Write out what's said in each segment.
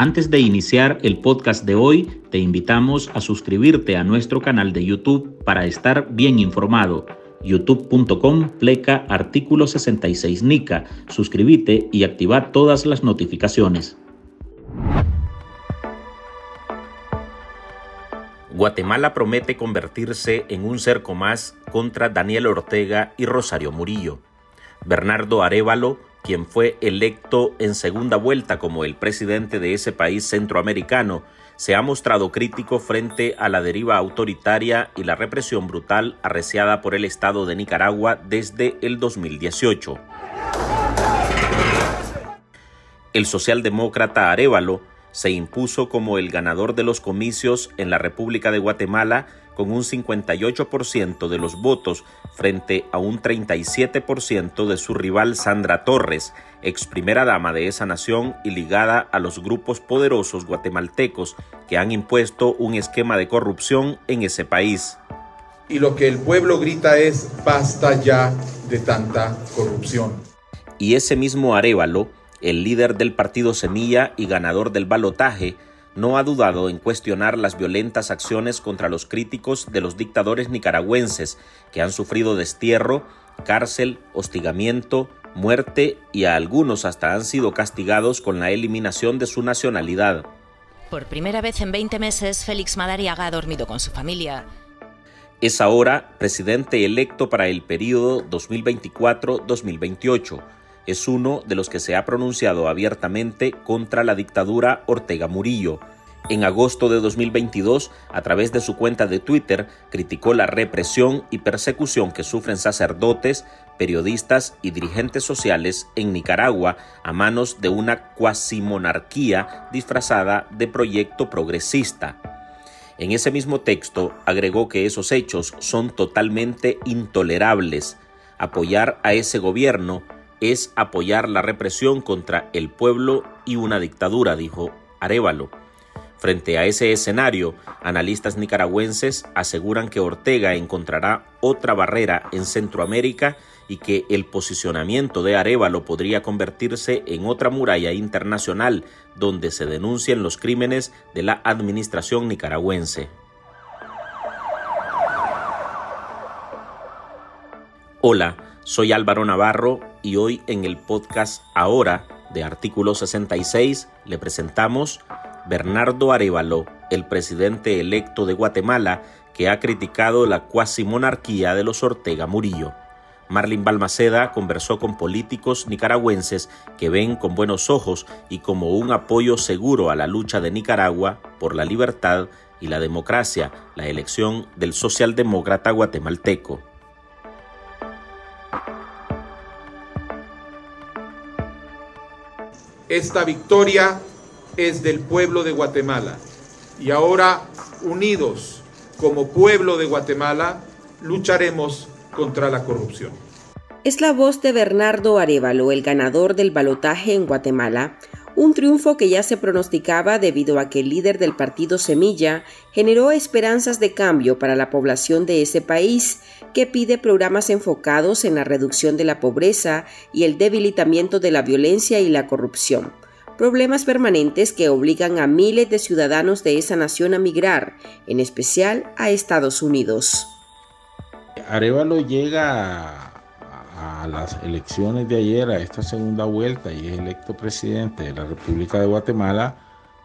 Antes de iniciar el podcast de hoy, te invitamos a suscribirte a nuestro canal de YouTube para estar bien informado. youtube.com pleca artículo 66 NICA. Suscríbete y activa todas las notificaciones. Guatemala promete convertirse en un cerco más contra Daniel Ortega y Rosario Murillo. Bernardo Arevalo quien fue electo en segunda vuelta como el presidente de ese país centroamericano, se ha mostrado crítico frente a la deriva autoritaria y la represión brutal arreciada por el Estado de Nicaragua desde el 2018. El socialdemócrata Arevalo se impuso como el ganador de los comicios en la República de Guatemala con un 58% de los votos frente a un 37% de su rival Sandra Torres, ex primera dama de esa nación y ligada a los grupos poderosos guatemaltecos que han impuesto un esquema de corrupción en ese país. Y lo que el pueblo grita es basta ya de tanta corrupción. Y ese mismo Arevalo, el líder del partido Semilla y ganador del balotaje, no ha dudado en cuestionar las violentas acciones contra los críticos de los dictadores nicaragüenses que han sufrido destierro, cárcel, hostigamiento, muerte y a algunos hasta han sido castigados con la eliminación de su nacionalidad. Por primera vez en 20 meses, Félix Madariaga ha dormido con su familia. Es ahora presidente electo para el periodo 2024-2028 es uno de los que se ha pronunciado abiertamente contra la dictadura Ortega Murillo. En agosto de 2022, a través de su cuenta de Twitter, criticó la represión y persecución que sufren sacerdotes, periodistas y dirigentes sociales en Nicaragua a manos de una cuasimonarquía disfrazada de proyecto progresista. En ese mismo texto agregó que esos hechos son totalmente intolerables. Apoyar a ese gobierno es apoyar la represión contra el pueblo y una dictadura, dijo Arevalo. Frente a ese escenario, analistas nicaragüenses aseguran que Ortega encontrará otra barrera en Centroamérica y que el posicionamiento de Arevalo podría convertirse en otra muralla internacional donde se denuncien los crímenes de la administración nicaragüense. Hola, soy Álvaro Navarro y hoy en el podcast Ahora de Artículo 66 le presentamos Bernardo Arevalo, el presidente electo de Guatemala que ha criticado la cuasi monarquía de los Ortega Murillo. Marlin Balmaceda conversó con políticos nicaragüenses que ven con buenos ojos y como un apoyo seguro a la lucha de Nicaragua por la libertad y la democracia la elección del socialdemócrata guatemalteco. Esta victoria es del pueblo de Guatemala y ahora, unidos como pueblo de Guatemala, lucharemos contra la corrupción. Es la voz de Bernardo Arevalo, el ganador del balotaje en Guatemala, un triunfo que ya se pronosticaba debido a que el líder del partido Semilla generó esperanzas de cambio para la población de ese país, que pide programas enfocados en la reducción de la pobreza y el debilitamiento de la violencia y la corrupción problemas permanentes que obligan a miles de ciudadanos de esa nación a migrar, en especial a Estados Unidos. Arevalo llega a las elecciones de ayer, a esta segunda vuelta, y es electo presidente de la República de Guatemala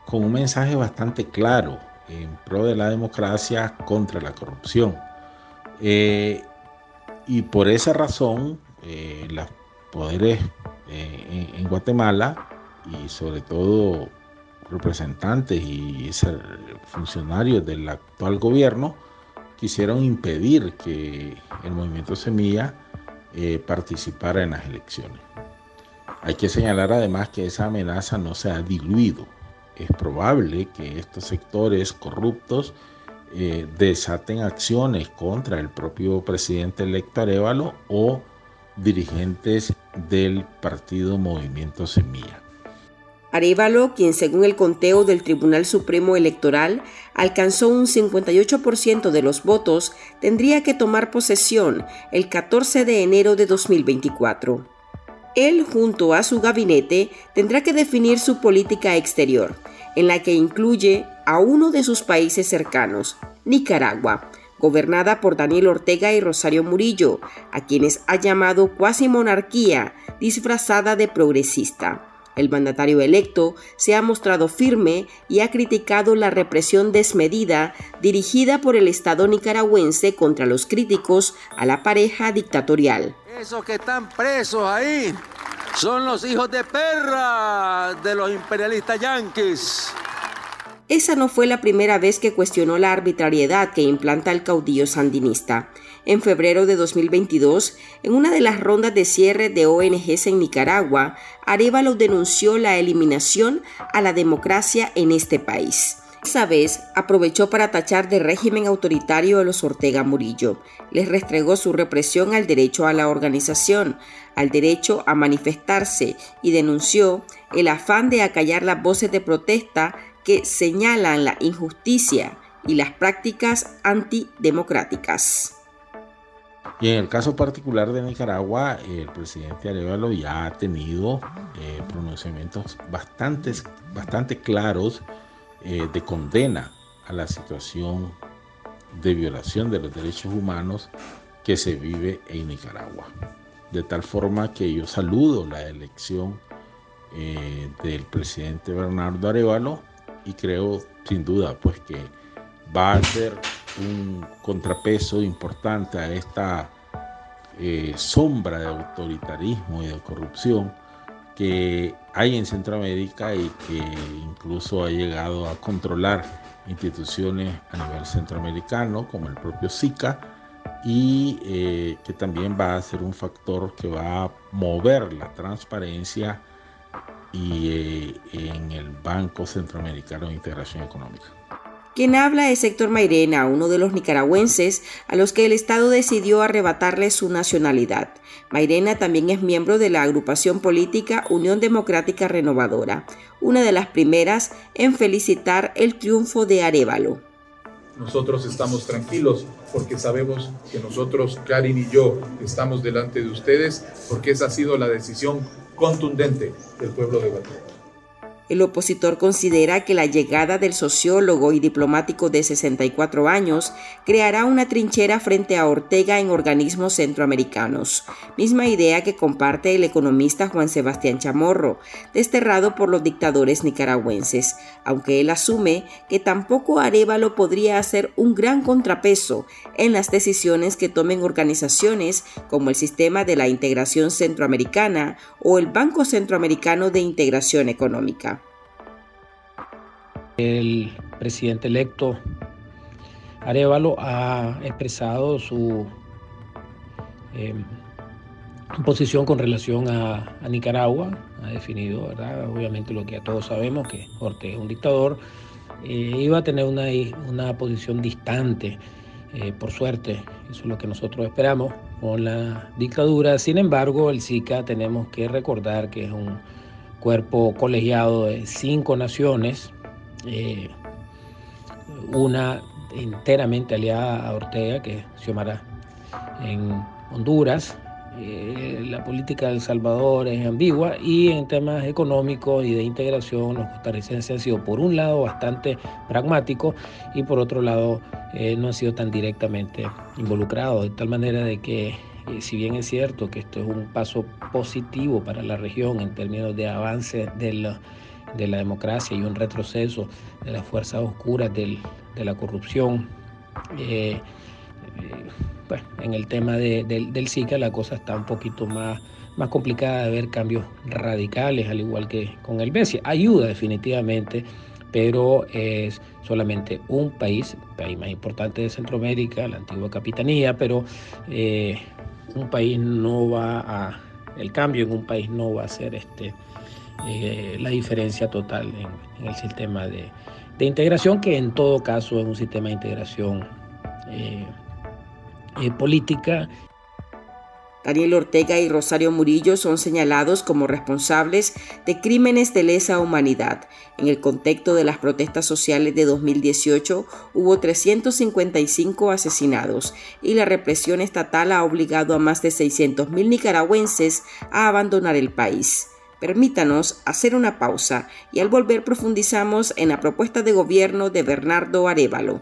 con un mensaje bastante claro en pro de la democracia contra la corrupción. Eh, y por esa razón, eh, los poderes eh, en, Guatemala y sobre todo representantes y funcionarios del actual gobierno quisieron impedir que el movimiento Semilla eh, participar en las elecciones. Hay que señalar además que esa amenaza no se ha diluido. Es probable que estos sectores corruptos eh, desaten acciones contra el propio presidente electo Arevalo o dirigentes del partido Movimiento Semilla. Arevalo, quien según el conteo del Tribunal Supremo Electoral alcanzó un 58% de los votos, tendría que tomar posesión el 14 de enero de 2024. Él, junto a su gabinete, tendrá que definir su política exterior. en la que incluye a uno de sus países cercanos, Nicaragua, gobernada por Daniel Ortega y Rosario Murillo, a quienes ha llamado cuasi monarquía disfrazada de progresista. El mandatario electo se ha mostrado firme y ha criticado la represión desmedida dirigida por el Estado nicaragüense contra los críticos a la pareja dictatorial. Esos que están presos ahí son los hijos de perra de los imperialistas yanquis. Esa no fue la primera vez que cuestionó la arbitrariedad que implanta el caudillo sandinista. En febrero de 2022, en una de las rondas de cierre de ONGs en Nicaragua, Arevalo denunció la eliminación a la democracia en este país. Esa vez aprovechó para tachar de régimen autoritario a los Ortega Murillo. Les restregó su represión al derecho a la organización, al derecho a manifestarse y denunció el afán de acallar las voces de protesta que señalan la injusticia y las prácticas antidemocráticas. Y en el caso particular de Nicaragua, el presidente Arevalo ya ha tenido eh, pronunciamientos bastante, bastante claros eh, de condena a la situación de violación de los derechos humanos que se vive en Nicaragua. De tal forma que yo saludo la elección eh, del presidente Bernardo Arevalo y creo sin duda pues que va a ser un contrapeso importante a esta eh, sombra de autoritarismo y de corrupción que hay en Centroamérica y que incluso ha llegado a controlar instituciones a nivel centroamericano como el propio SICA y eh, que también va a ser un factor que va a mover la transparencia y eh, en el Banco Centroamericano de Integración Económica. Quien habla es Héctor Mairena, uno de los nicaragüenses a los que el Estado decidió arrebatarle su nacionalidad. Mairena también es miembro de la agrupación política Unión Democrática Renovadora, una de las primeras en felicitar el triunfo de Arevalo. Nosotros estamos tranquilos porque sabemos que nosotros, Karin y yo, estamos delante de ustedes porque esa ha sido la decisión contundente del pueblo de Guatemala. El opositor considera que la llegada del sociólogo y diplomático de 64 años creará una trinchera frente a Ortega en organismos centroamericanos, misma idea que comparte el economista Juan Sebastián Chamorro, desterrado por los dictadores nicaragüenses, aunque él asume que tampoco Arevalo podría hacer un gran contrapeso en las decisiones que tomen organizaciones como el Sistema de la Integración Centroamericana o el Banco Centroamericano de Integración Económica. El presidente electo Arevalo ha expresado su em, posición con relación a, Nicaragua, ha definido, obviamente lo que todos sabemos, que Ortega es un dictador, eh, iba a tener una, una posición distante, eh, por suerte, eso es lo que nosotros esperamos con la dictadura. Sin embargo, el SICA tenemos que recordar que es un cuerpo colegiado de cinco naciones, eh, una enteramente aliada a Ortega, que es Xiomara en Honduras. Eh, la política de Salvador es ambigua y en temas económicos y de integración los costarricenses han sido por un lado bastante pragmáticos y por otro lado eh, no han sido tan directamente involucrados, de tal manera de que si bien es cierto que esto es un paso positivo para la región en términos de avance del de la democracia y un retroceso de las fuerzas oscuras de la corrupción. Eh, eh, en el tema del, SICA la cosa está un poquito más, más complicada de ver cambios radicales, al igual que con el BESIA. Ayuda definitivamente, pero es solamente un país, el país más importante de Centroamérica, la antigua capitanía, pero eh, un país no va a, el cambio en un país no va a ser este, eh, la diferencia total en, el sistema de, integración, que en todo caso es un sistema de integración eh, eh, política. Daniel Ortega y Rosario Murillo son señalados como responsables de crímenes de lesa humanidad. En el contexto de las protestas sociales de 2018 hubo 355 asesinados y la represión estatal ha obligado a más de 600.000 nicaragüenses a abandonar el país Permítanos hacer una pausa y al volver profundizamos en la propuesta de gobierno de Bernardo Arevalo.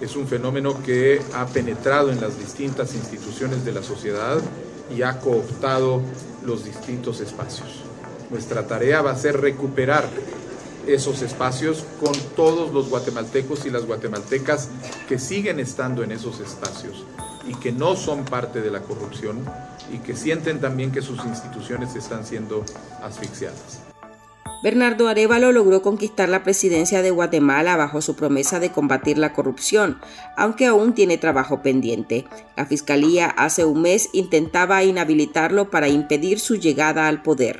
es un fenómeno que ha penetrado en las distintas instituciones de la sociedad y ha cooptado los distintos espacios. Nuestra tarea va a ser recuperar esos espacios con todos los guatemaltecos y las guatemaltecas que siguen estando en esos espacios y que no son parte de la corrupción y que sienten también que sus instituciones están siendo asfixiadas. Bernardo Arevalo logró conquistar la presidencia de Guatemala bajo su promesa de combatir la corrupción, aunque aún tiene trabajo pendiente. La Fiscalía hace un mes intentaba inhabilitarlo para impedir su llegada al poder.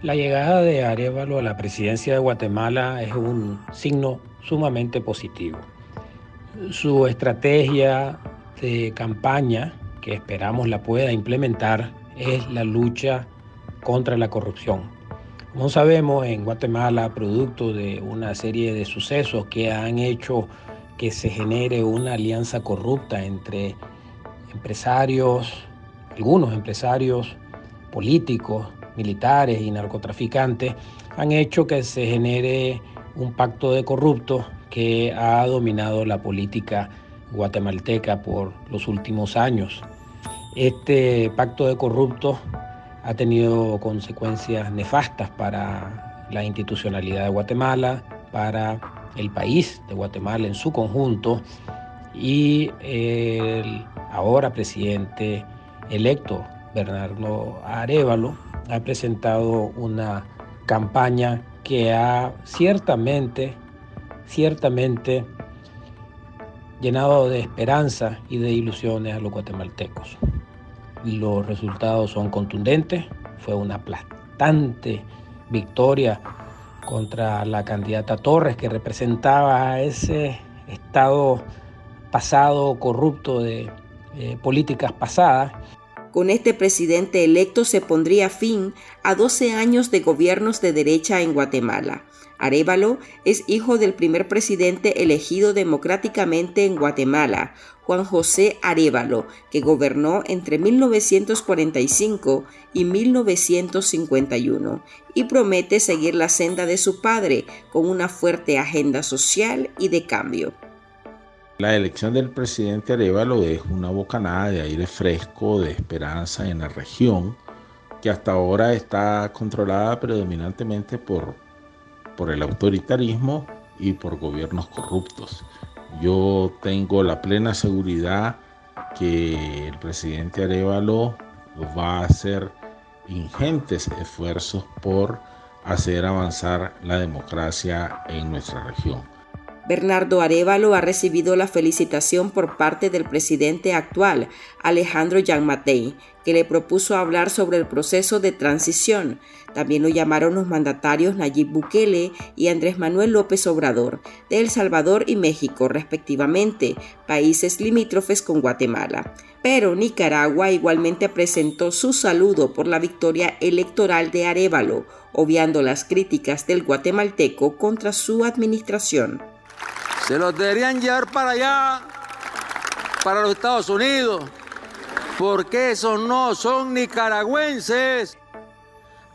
La llegada de Arevalo a la presidencia de Guatemala es un signo sumamente positivo. Su estrategia de campaña, que esperamos la pueda implementar, es la lucha contra la corrupción como sabemos, en Guatemala, producto de una serie de sucesos que han hecho que se genere una alianza corrupta entre empresarios, algunos empresarios políticos, militares y narcotraficantes, han hecho que se genere un pacto de corruptos que ha dominado la política guatemalteca por los últimos años. Este pacto de corruptos ha tenido consecuencias nefastas para la institucionalidad de Guatemala, para el país de Guatemala en su conjunto y el ahora presidente electo Bernardo Arevalo ha presentado una campaña que ha ciertamente, ciertamente llenado de esperanza y de ilusiones a los guatemaltecos. Los resultados son contundentes. Fue una aplastante victoria contra la candidata Torres que representaba a ese estado pasado corrupto de eh, políticas pasadas. Con este presidente electo se pondría fin a 12 años de gobiernos de derecha en Guatemala. Arevalo es hijo del primer presidente elegido democráticamente en Guatemala, Juan José Arevalo, que gobernó entre 1945 y 1951, y promete seguir la senda de su padre con una fuerte agenda social y de cambio. La elección del presidente Arevalo es una bocanada de aire fresco, de esperanza en la región, que hasta ahora está controlada predominantemente por, por el autoritarismo y por gobiernos corruptos. Yo tengo la plena seguridad que el presidente Arevalo va a hacer ingentes esfuerzos por hacer avanzar la democracia en nuestra región. Bernardo Arevalo ha recibido la felicitación por parte del presidente actual, Alejandro Matei, que le propuso hablar sobre el proceso de transición. También lo llamaron los mandatarios Nayib Bukele y Andrés Manuel López Obrador, de El Salvador y México, respectivamente, países limítrofes con Guatemala. Pero Nicaragua igualmente presentó su saludo por la victoria electoral de Arevalo, obviando las críticas del guatemalteco contra su administración. Se los deberían llevar para allá, para los Estados Unidos, porque esos no son nicaragüenses.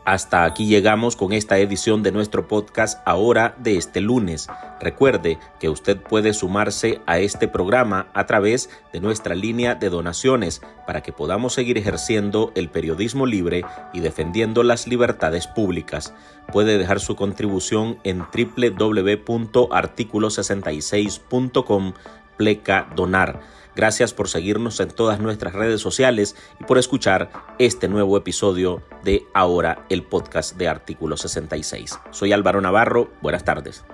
Hasta aquí llegamos con esta edición de nuestro podcast ahora de este lunes. Recuerde que usted puede sumarse a este programa a través de nuestra línea de donaciones para que podamos seguir ejerciendo el periodismo libre y defendiendo las libertades públicas. Puede dejar su contribución en www.articulo66.com pleca donar. Gracias por seguirnos en todas nuestras redes sociales y por escuchar este nuevo episodio de Ahora el podcast de Artículo 66. Soy Álvaro Navarro, buenas tardes.